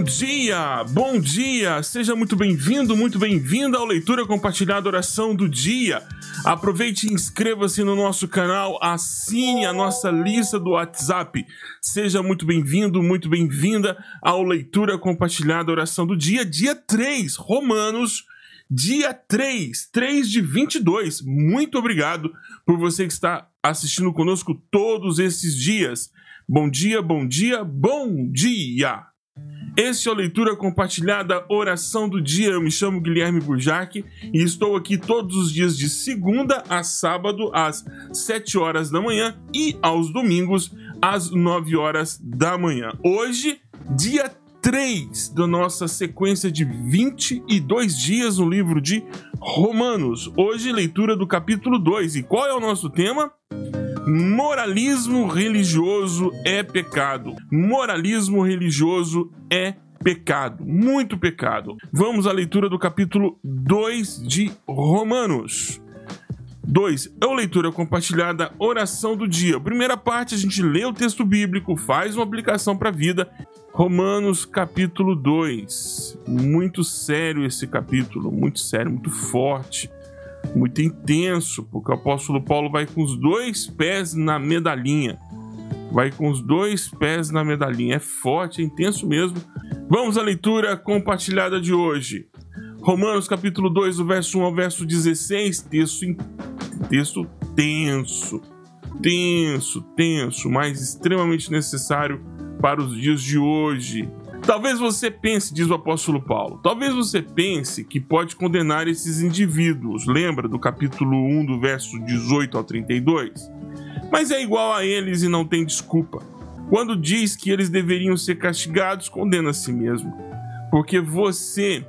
Bom dia, bom dia, seja muito bem-vindo, muito bem-vinda ao Leitura Compartilhada Oração do Dia. Aproveite e inscreva-se no nosso canal, assine a nossa lista do WhatsApp. Seja muito bem-vindo, muito bem-vinda ao Leitura Compartilhada Oração do Dia, dia 3, Romanos, dia 3, 3 de 22. Muito obrigado por você que está assistindo conosco todos esses dias. Bom dia, bom dia, bom dia! Este é o Leitura Compartilhada Oração do Dia. Eu me chamo Guilherme Burjac e estou aqui todos os dias de segunda a sábado, às 7 horas da manhã e aos domingos, às 9 horas da manhã. Hoje, dia 3 da nossa sequência de 22 dias no livro de Romanos. Hoje, leitura do capítulo 2. E qual é o nosso tema? Moralismo religioso é pecado. Moralismo religioso é pecado, muito pecado. Vamos à leitura do capítulo 2 de Romanos. 2. É a leitura compartilhada, oração do dia. Primeira parte, a gente lê o texto bíblico, faz uma aplicação para a vida. Romanos capítulo 2. Muito sério esse capítulo, muito sério, muito forte muito intenso, porque o apóstolo Paulo vai com os dois pés na medalhinha. Vai com os dois pés na medalhinha. É forte, é intenso mesmo. Vamos à leitura compartilhada de hoje. Romanos capítulo 2, do verso 1 ao verso 16, texto, texto tenso, tenso, tenso, mas extremamente necessário para os dias de hoje. Talvez você pense, diz o apóstolo Paulo, talvez você pense que pode condenar esses indivíduos. Lembra do capítulo 1, do verso 18 ao 32? Mas é igual a eles e não tem desculpa. Quando diz que eles deveriam ser castigados, condena a si mesmo. Porque você,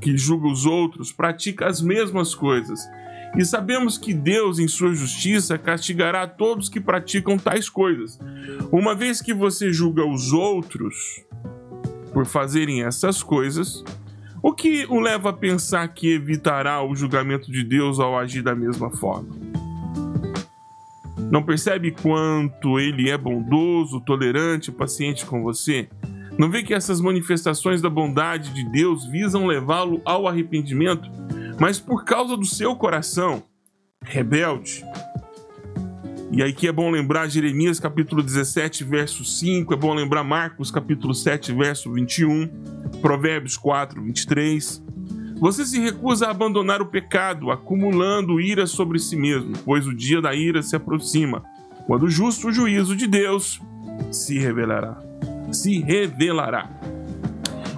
que julga os outros, pratica as mesmas coisas. E sabemos que Deus, em sua justiça, castigará todos que praticam tais coisas. Uma vez que você julga os outros, por fazerem essas coisas, o que o leva a pensar que evitará o julgamento de Deus ao agir da mesma forma? Não percebe quanto ele é bondoso, tolerante, paciente com você? Não vê que essas manifestações da bondade de Deus visam levá-lo ao arrependimento, mas por causa do seu coração rebelde, e aí que é bom lembrar Jeremias capítulo 17, verso 5, é bom lembrar Marcos capítulo 7, verso 21, Provérbios 4, 23. Você se recusa a abandonar o pecado, acumulando ira sobre si mesmo, pois o dia da ira se aproxima, quando o justo juízo de Deus se revelará. Se revelará.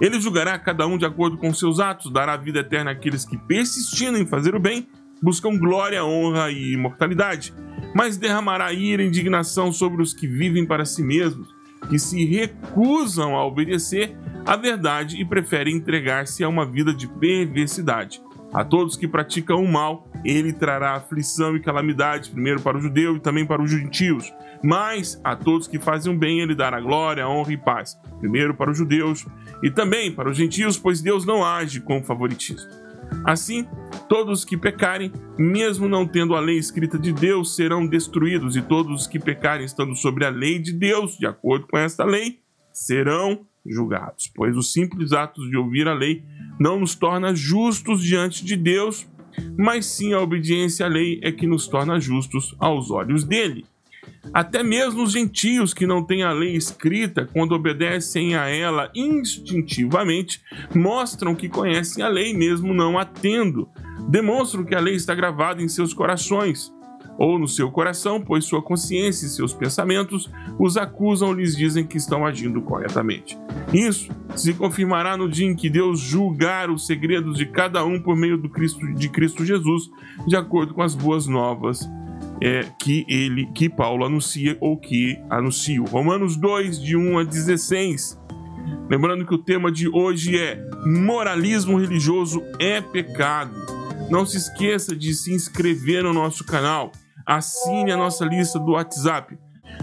Ele julgará cada um de acordo com seus atos, dará vida eterna àqueles que, persistindo em fazer o bem, buscam glória, honra e imortalidade mas derramará ira e indignação sobre os que vivem para si mesmos, que se recusam a obedecer à verdade e preferem entregar-se a uma vida de perversidade. A todos que praticam o mal, ele trará aflição e calamidade, primeiro para o judeu e também para os gentios. Mas a todos que fazem o bem, ele dará glória, honra e paz, primeiro para os judeus e também para os gentios, pois Deus não age com favoritismo. Assim, todos os que pecarem, mesmo não tendo a lei escrita de Deus, serão destruídos, e todos os que pecarem estando sobre a lei de Deus, de acordo com esta lei, serão julgados. Pois os simples atos de ouvir a lei não nos torna justos diante de Deus, mas sim a obediência à lei é que nos torna justos aos olhos dele. Até mesmo os gentios que não têm a lei escrita, quando obedecem a ela instintivamente, mostram que conhecem a lei mesmo não a tendo. Demonstram que a lei está gravada em seus corações, ou no seu coração, pois sua consciência e seus pensamentos os acusam lhes dizem que estão agindo corretamente. Isso se confirmará no dia em que Deus julgar os segredos de cada um por meio do Cristo, de Cristo Jesus, de acordo com as boas novas é, que ele, que Paulo anuncia ou que anuncia. Romanos 2, de 1 a 16. Lembrando que o tema de hoje é moralismo religioso é pecado. Não se esqueça de se inscrever no nosso canal. Assine a nossa lista do WhatsApp.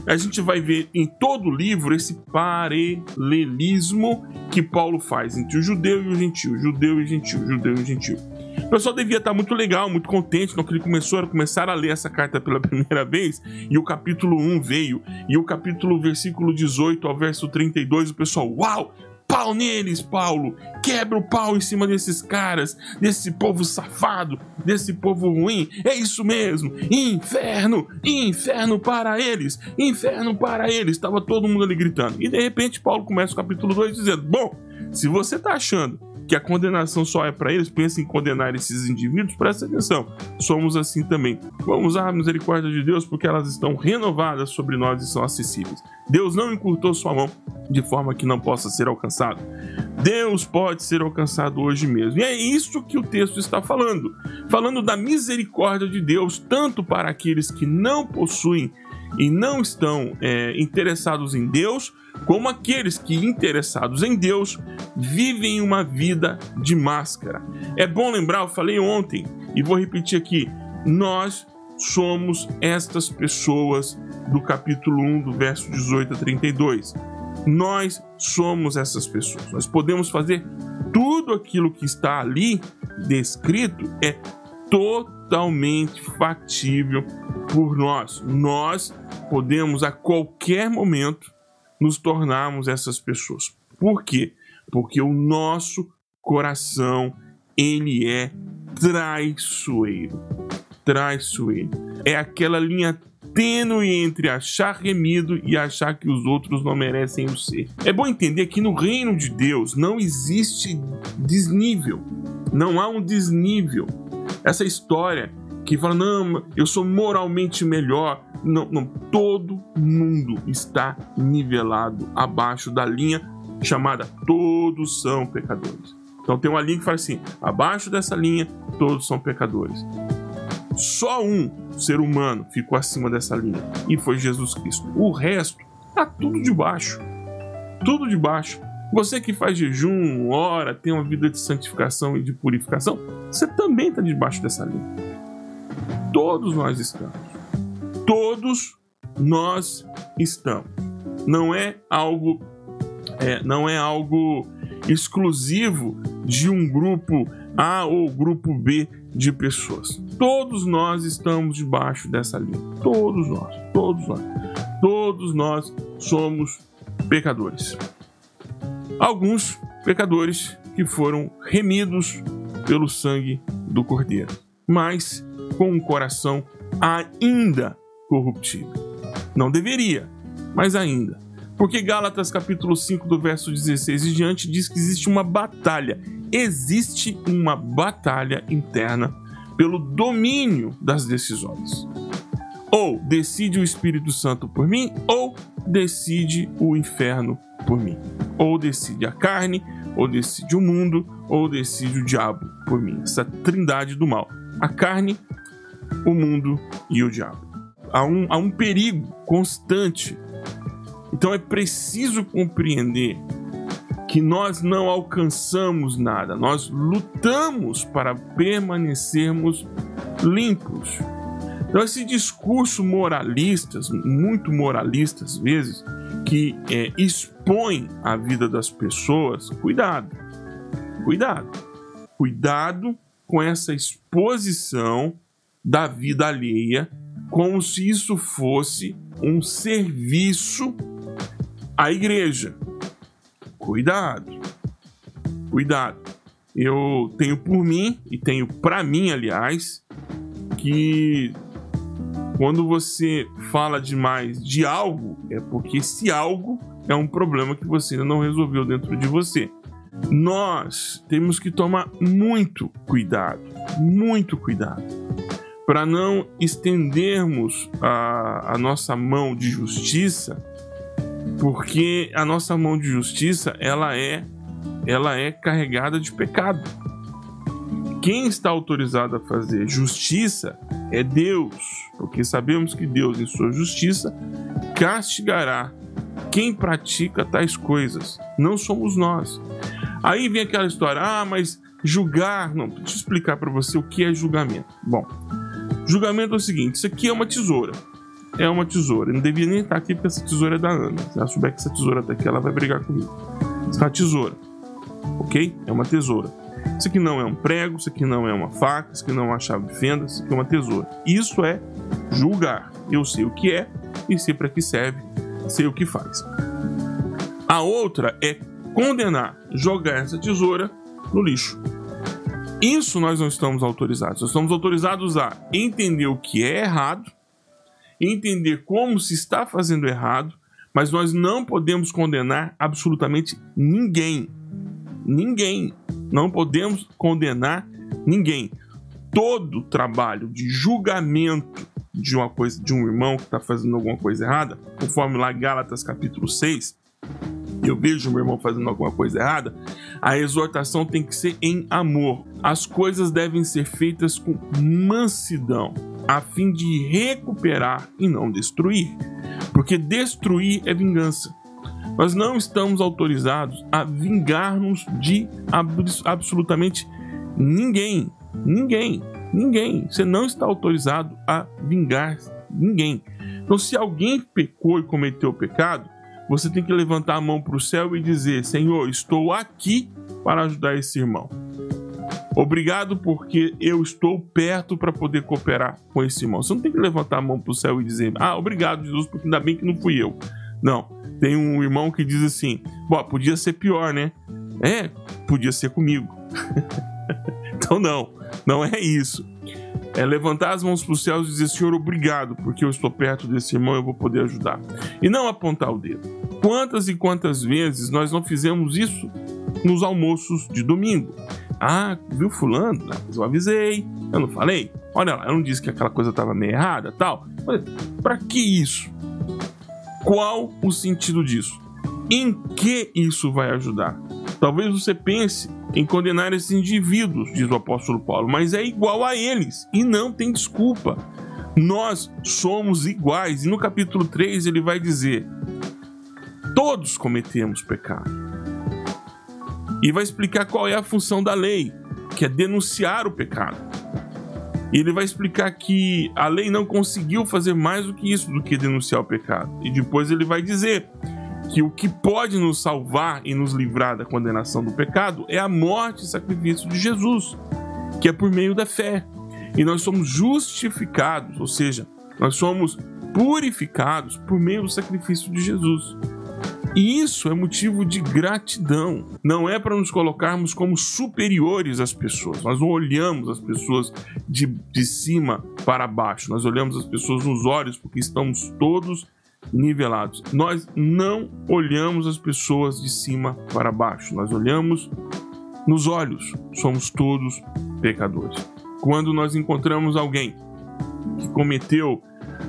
A gente vai ver em todo o livro esse paralelismo que Paulo faz entre o judeu e o gentil, judeu e gentil, judeu e gentil. O pessoal devia estar muito legal, muito contente quando ele começou a começar a ler essa carta pela primeira vez e o capítulo 1 veio e o capítulo versículo 18 ao verso 32, o pessoal, uau! pau neles, Paulo. Quebra o pau em cima desses caras, desse povo safado, desse povo ruim. É isso mesmo. Inferno, inferno para eles, inferno para eles. Estava todo mundo ali gritando. E de repente Paulo começa o capítulo 2 dizendo: Bom, se você está achando que a condenação só é para eles, pensa em condenar esses indivíduos, presta atenção. Somos assim também. Vamos a misericórdia de Deus porque elas estão renovadas sobre nós e são acessíveis. Deus não encurtou sua mão de forma que não possa ser alcançado. Deus pode ser alcançado hoje mesmo. E é isso que o texto está falando. Falando da misericórdia de Deus, tanto para aqueles que não possuem e não estão é, interessados em Deus, como aqueles que, interessados em Deus, vivem uma vida de máscara. É bom lembrar, eu falei ontem e vou repetir aqui: nós somos estas pessoas do capítulo 1, do verso 18 a 32. Nós somos essas pessoas. Nós podemos fazer tudo aquilo que está ali descrito é totalmente factível por nós. Nós podemos a qualquer momento nos tornarmos essas pessoas. Por quê? Porque o nosso coração ele é traiçoeiro. Traiçoeiro. É aquela linha tênue entre achar remido e achar que os outros não merecem o ser. É bom entender que no reino de Deus não existe desnível. Não há um desnível. Essa história que fala, não, eu sou moralmente melhor. Não, não, todo mundo está nivelado abaixo da linha chamada todos são pecadores. Então tem uma linha que fala assim, abaixo dessa linha todos são pecadores. Só um ser humano ficou acima dessa linha e foi Jesus Cristo. O resto tá tudo debaixo. Tudo debaixo. Você que faz jejum, ora, tem uma vida de santificação e de purificação, você também está debaixo dessa linha. Todos nós estamos. Todos nós estamos. Não é algo é, não é algo exclusivo de um grupo A ou grupo B de pessoas. Todos nós estamos debaixo dessa linha. Todos nós, todos nós. Todos nós somos pecadores. Alguns pecadores que foram remidos pelo sangue do Cordeiro, mas com um coração ainda corruptível. Não deveria, mas ainda. Porque Gálatas capítulo 5 do verso 16 e diante diz que existe uma batalha. Existe uma batalha interna pelo domínio das decisões. Ou decide o Espírito Santo por mim, ou decide o inferno por mim. Ou decide a carne, ou decide o mundo, ou decide o diabo por mim. Essa trindade do mal. A carne, o mundo e o diabo. Há um, um perigo constante. Então é preciso compreender que nós não alcançamos nada, nós lutamos para permanecermos limpos. Então, esse discurso moralista, muito moralista às vezes, que é, expõe a vida das pessoas, cuidado, cuidado, cuidado com essa exposição da vida alheia, como se isso fosse um serviço à igreja. Cuidado, cuidado. Eu tenho por mim e tenho para mim, aliás, que quando você fala demais de algo, é porque esse algo é um problema que você ainda não resolveu dentro de você. Nós temos que tomar muito cuidado, muito cuidado para não estendermos a, a nossa mão de justiça, porque a nossa mão de justiça ela é ela é carregada de pecado. Quem está autorizado a fazer justiça é Deus, porque sabemos que Deus, em sua justiça, castigará quem pratica tais coisas. Não somos nós. Aí vem aquela história: ah, mas julgar. Não, deixa eu explicar para você o que é julgamento. Bom, Julgamento é o seguinte: isso aqui é uma tesoura. É uma tesoura. Eu não devia nem estar aqui porque essa tesoura é da Ana. Se ela souber que essa tesoura está aqui, ela vai brigar comigo. Isso é uma tesoura. Ok? É uma tesoura. Isso aqui não é um prego, isso aqui não é uma faca, isso aqui não é uma chave de fenda, isso aqui é uma tesoura. Isso é julgar. Eu sei o que é e sei para que serve, sei o que faz. A outra é condenar, jogar essa tesoura no lixo. Isso nós não estamos autorizados. Nós estamos autorizados a entender o que é errado, entender como se está fazendo errado, mas nós não podemos condenar absolutamente ninguém. Ninguém. Não podemos condenar ninguém. Todo trabalho de julgamento de uma coisa de um irmão que está fazendo alguma coisa errada, conforme lá Gálatas capítulo 6, eu vejo meu irmão fazendo alguma coisa errada, a exortação tem que ser em amor. As coisas devem ser feitas com mansidão, a fim de recuperar e não destruir. Porque destruir é vingança. Nós não estamos autorizados a vingar-nos de absolutamente ninguém. Ninguém. Ninguém. Você não está autorizado a vingar ninguém. Então, se alguém pecou e cometeu pecado, você tem que levantar a mão para o céu e dizer: Senhor, estou aqui para ajudar esse irmão. Obrigado porque eu estou perto para poder cooperar com esse irmão. Você não tem que levantar a mão para o céu e dizer: Ah, obrigado, Jesus, porque ainda bem que não fui eu. Não. Tem um irmão que diz assim: Bom, podia ser pior, né? É, podia ser comigo. então, não, não é isso é levantar as mãos para os céus e dizer: Senhor, obrigado, porque eu estou perto desse irmão, eu vou poder ajudar. E não apontar o dedo. Quantas e quantas vezes nós não fizemos isso nos almoços de domingo? Ah, viu Fulano? eu avisei, eu não falei. Olha lá, eu não disse que aquela coisa estava meio errada tal. Para que isso? Qual o sentido disso? Em que isso vai ajudar? Talvez você pense em condenar esses indivíduos, diz o apóstolo Paulo, mas é igual a eles e não tem desculpa. Nós somos iguais. E no capítulo 3 ele vai dizer: todos cometemos pecado. E vai explicar qual é a função da lei, que é denunciar o pecado. E ele vai explicar que a lei não conseguiu fazer mais do que isso, do que denunciar o pecado. E depois ele vai dizer que o que pode nos salvar e nos livrar da condenação do pecado é a morte e sacrifício de Jesus, que é por meio da fé. E nós somos justificados, ou seja, nós somos purificados por meio do sacrifício de Jesus. E isso é motivo de gratidão. Não é para nos colocarmos como superiores às pessoas. Nós não olhamos as pessoas de, de cima para baixo. Nós olhamos as pessoas nos olhos porque estamos todos nivelados. Nós não olhamos as pessoas de cima para baixo, nós olhamos nos olhos. Somos todos pecadores. Quando nós encontramos alguém que cometeu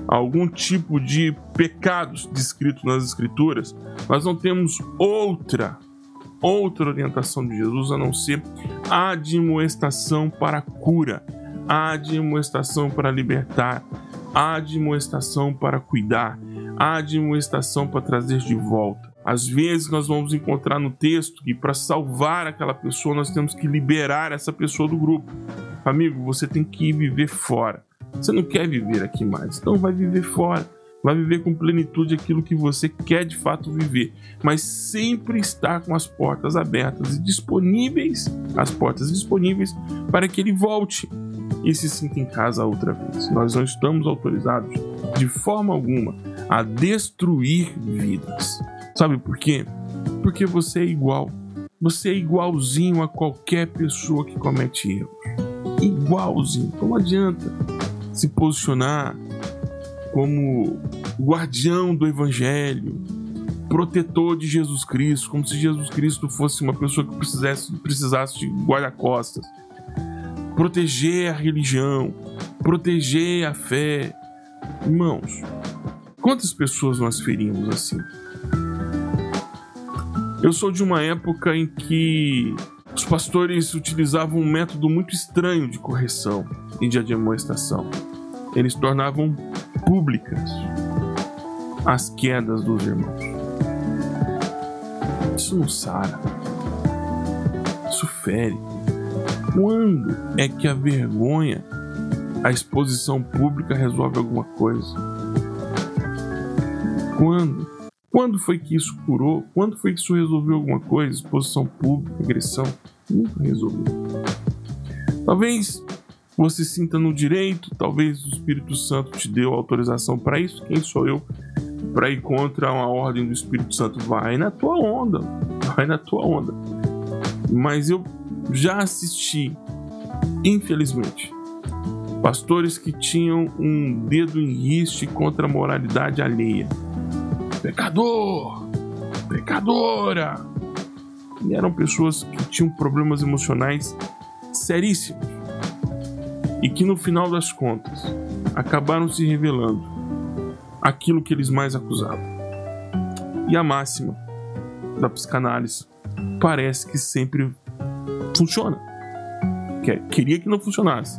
algum tipo de pecados descrito nas escrituras, nós não temos outra outra orientação de Jesus a não ser a admoestação para cura, a admoestação para libertar, a admoestação para cuidar, a admoestação para trazer de volta. Às vezes nós vamos encontrar no texto que para salvar aquela pessoa nós temos que liberar essa pessoa do grupo. Amigo, você tem que viver fora. Você não quer viver aqui mais, então vai viver fora. Vai viver com plenitude aquilo que você quer de fato viver, mas sempre estar com as portas abertas e disponíveis, as portas disponíveis para que ele volte e se sinta em casa outra vez. Nós não estamos autorizados de forma alguma a destruir vidas. Sabe por quê? Porque você é igual. Você é igualzinho a qualquer pessoa que comete erros. Igualzinho. Então não adianta se posicionar como guardião do evangelho, protetor de Jesus Cristo, como se Jesus Cristo fosse uma pessoa que precisasse, precisasse de guarda-costas. Proteger a religião, proteger a fé. Irmãos, Quantas pessoas nós ferimos assim? Eu sou de uma época em que os pastores utilizavam um método muito estranho de correção e de admoestação. Eles tornavam públicas as quedas dos irmãos. Isso não sara. Isso fere. Quando é que a vergonha, a exposição pública resolve alguma coisa? Quando? Quando foi que isso curou? Quando foi que isso resolveu alguma coisa? Exposição pública, agressão? Nunca resolveu. Talvez você sinta no direito, talvez o Espírito Santo te deu autorização para isso. Quem sou eu para ir contra uma ordem do Espírito Santo? Vai na tua onda, vai na tua onda. Mas eu já assisti, infelizmente, pastores que tinham um dedo em riste contra a moralidade alheia. Pecador! Pecadora! E eram pessoas que tinham problemas emocionais seríssimos e que no final das contas acabaram se revelando aquilo que eles mais acusavam. E a máxima da psicanálise parece que sempre funciona. Queria que não funcionasse.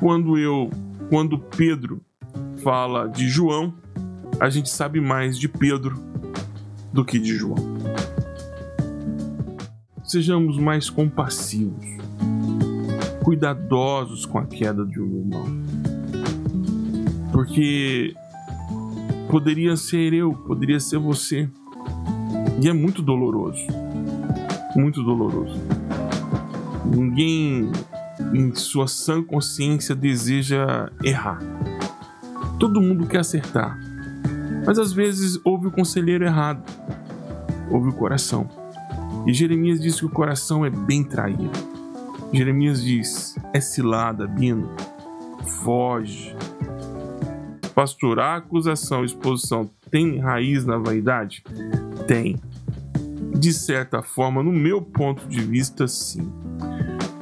Quando eu, quando Pedro fala de João, a gente sabe mais de Pedro do que de João. Sejamos mais compassivos, cuidadosos com a queda de um irmão. Porque poderia ser eu, poderia ser você. E é muito doloroso. Muito doloroso. Ninguém em sua sã consciência deseja errar. Todo mundo quer acertar. Mas às vezes ouve o conselheiro errado. Ouve o coração. E Jeremias diz que o coração é bem traído. Jeremias diz: é cilada, Bino. Foge, a acusação, a exposição tem raiz na vaidade? Tem. De certa forma, no meu ponto de vista, sim.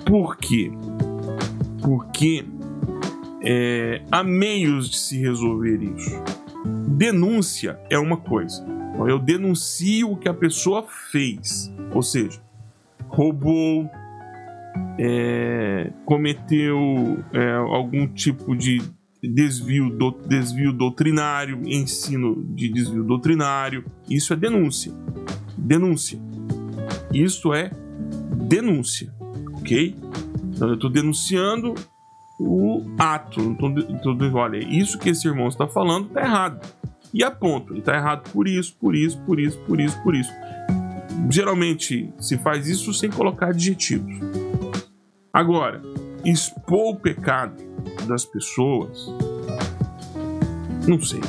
Por quê? Porque é, há meios de se resolver isso. Denúncia é uma coisa. Então, eu denuncio o que a pessoa fez, ou seja, roubou, é, cometeu é, algum tipo de desvio, do, desvio doutrinário, ensino de desvio doutrinário. Isso é denúncia. Denúncia. Isso é denúncia, ok? Então eu estou denunciando o ato. Então, então, olha, isso que esse irmão está falando está errado. E aponto, ele está errado por isso, por isso, por isso, por isso, por isso. Geralmente se faz isso sem colocar adjetivos. Agora, expor o pecado das pessoas, não sei.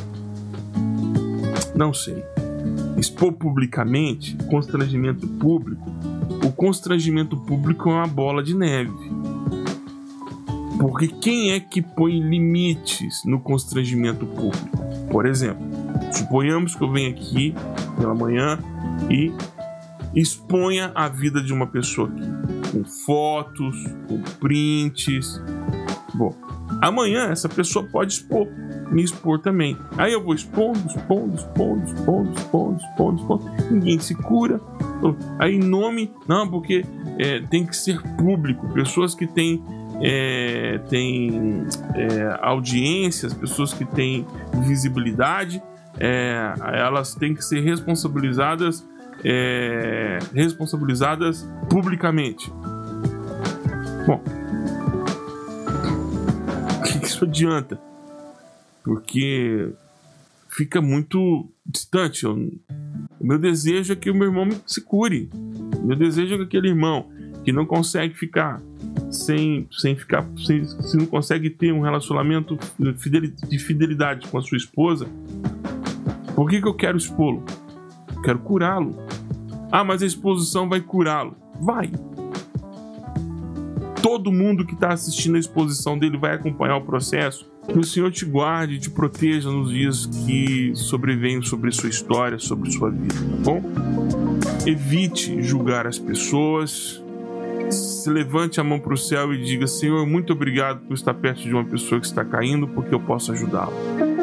Não sei. Expor publicamente, constrangimento público, o constrangimento público é uma bola de neve. Porque quem é que põe limites no constrangimento público? Por exemplo, suponhamos que eu venha aqui pela manhã e exponha a vida de uma pessoa aqui com fotos, com prints. Bom, amanhã essa pessoa pode expor, me expor também. Aí eu vou expondo, expondo, expondo, expondo, expondo, expondo, expondo. Ninguém se cura. Aí nome, não, porque é, tem que ser público. Pessoas que têm é, tem é, audiências, pessoas que têm visibilidade, é, elas têm que ser responsabilizadas é, responsabilizadas publicamente. Bom, o que isso adianta? Porque fica muito distante. o meu desejo é que o meu irmão se cure. Meu desejo é que aquele irmão que não consegue ficar sem, sem ficar, sem, se não consegue ter um relacionamento de fidelidade com a sua esposa, por que, que eu quero expô-lo? Quero curá-lo. Ah, mas a exposição vai curá-lo. Vai. Todo mundo que está assistindo a exposição dele vai acompanhar o processo. Que o Senhor te guarde e te proteja nos dias que sobrevêm sobre sua história, sobre sua vida, tá bom? Evite julgar as pessoas. Se levante a mão para o céu e diga: Senhor, muito obrigado por estar perto de uma pessoa que está caindo, porque eu posso ajudá-la.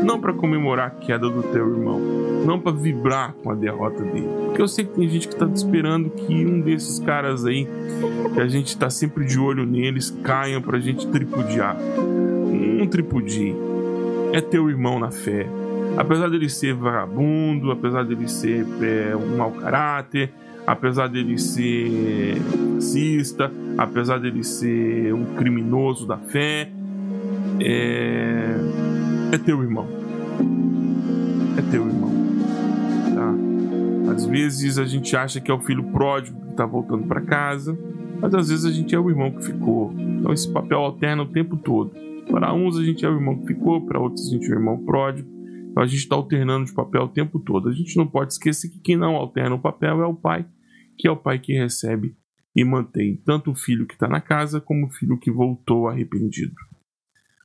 Não para comemorar a queda do teu irmão, não para vibrar com a derrota dele. Porque eu sei que tem gente que está esperando que um desses caras aí, que a gente está sempre de olho neles, caiam para a gente tripudiar. Não tripudie. É teu irmão na fé. Apesar dele ser vagabundo, apesar dele ser é, um mau caráter, apesar dele ser racista, apesar dele ser um criminoso da fé, é, é teu irmão. É teu irmão. Tá? Às vezes a gente acha que é o filho pródigo que está voltando para casa, mas às vezes a gente é o irmão que ficou. Então esse papel alterna o tempo todo. Para uns a gente é o irmão que ficou, para outros a gente é o irmão pródigo. Então a gente está alternando de papel o tempo todo. A gente não pode esquecer que quem não alterna o papel é o pai que é o pai que recebe e mantém tanto o filho que está na casa como o filho que voltou arrependido.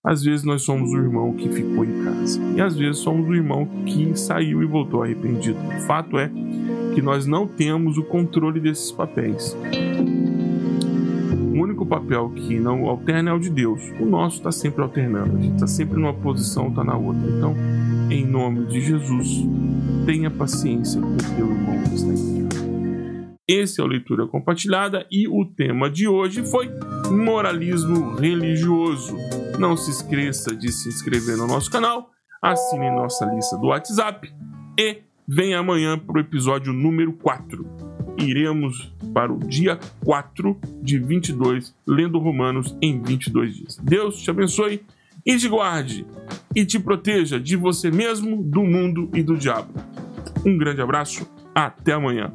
Às vezes nós somos o irmão que ficou em casa e às vezes somos o irmão que saiu e voltou arrependido. O fato é que nós não temos o controle desses papéis. O único papel que não alterna é o de Deus. O nosso está sempre alternando. A gente está sempre numa posição, está na outra. Então, em nome de Jesus, tenha paciência com o teu irmão que está em casa. Esse é o Leitura Compartilhada e o tema de hoje foi moralismo religioso. Não se esqueça de se inscrever no nosso canal, assine nossa lista do WhatsApp e venha amanhã para o episódio número 4 iremos para o dia 4 de 22, lendo Romanos em 22 dias. Deus te abençoe e te guarde e te proteja de você mesmo, do mundo e do diabo. Um grande abraço, até amanhã.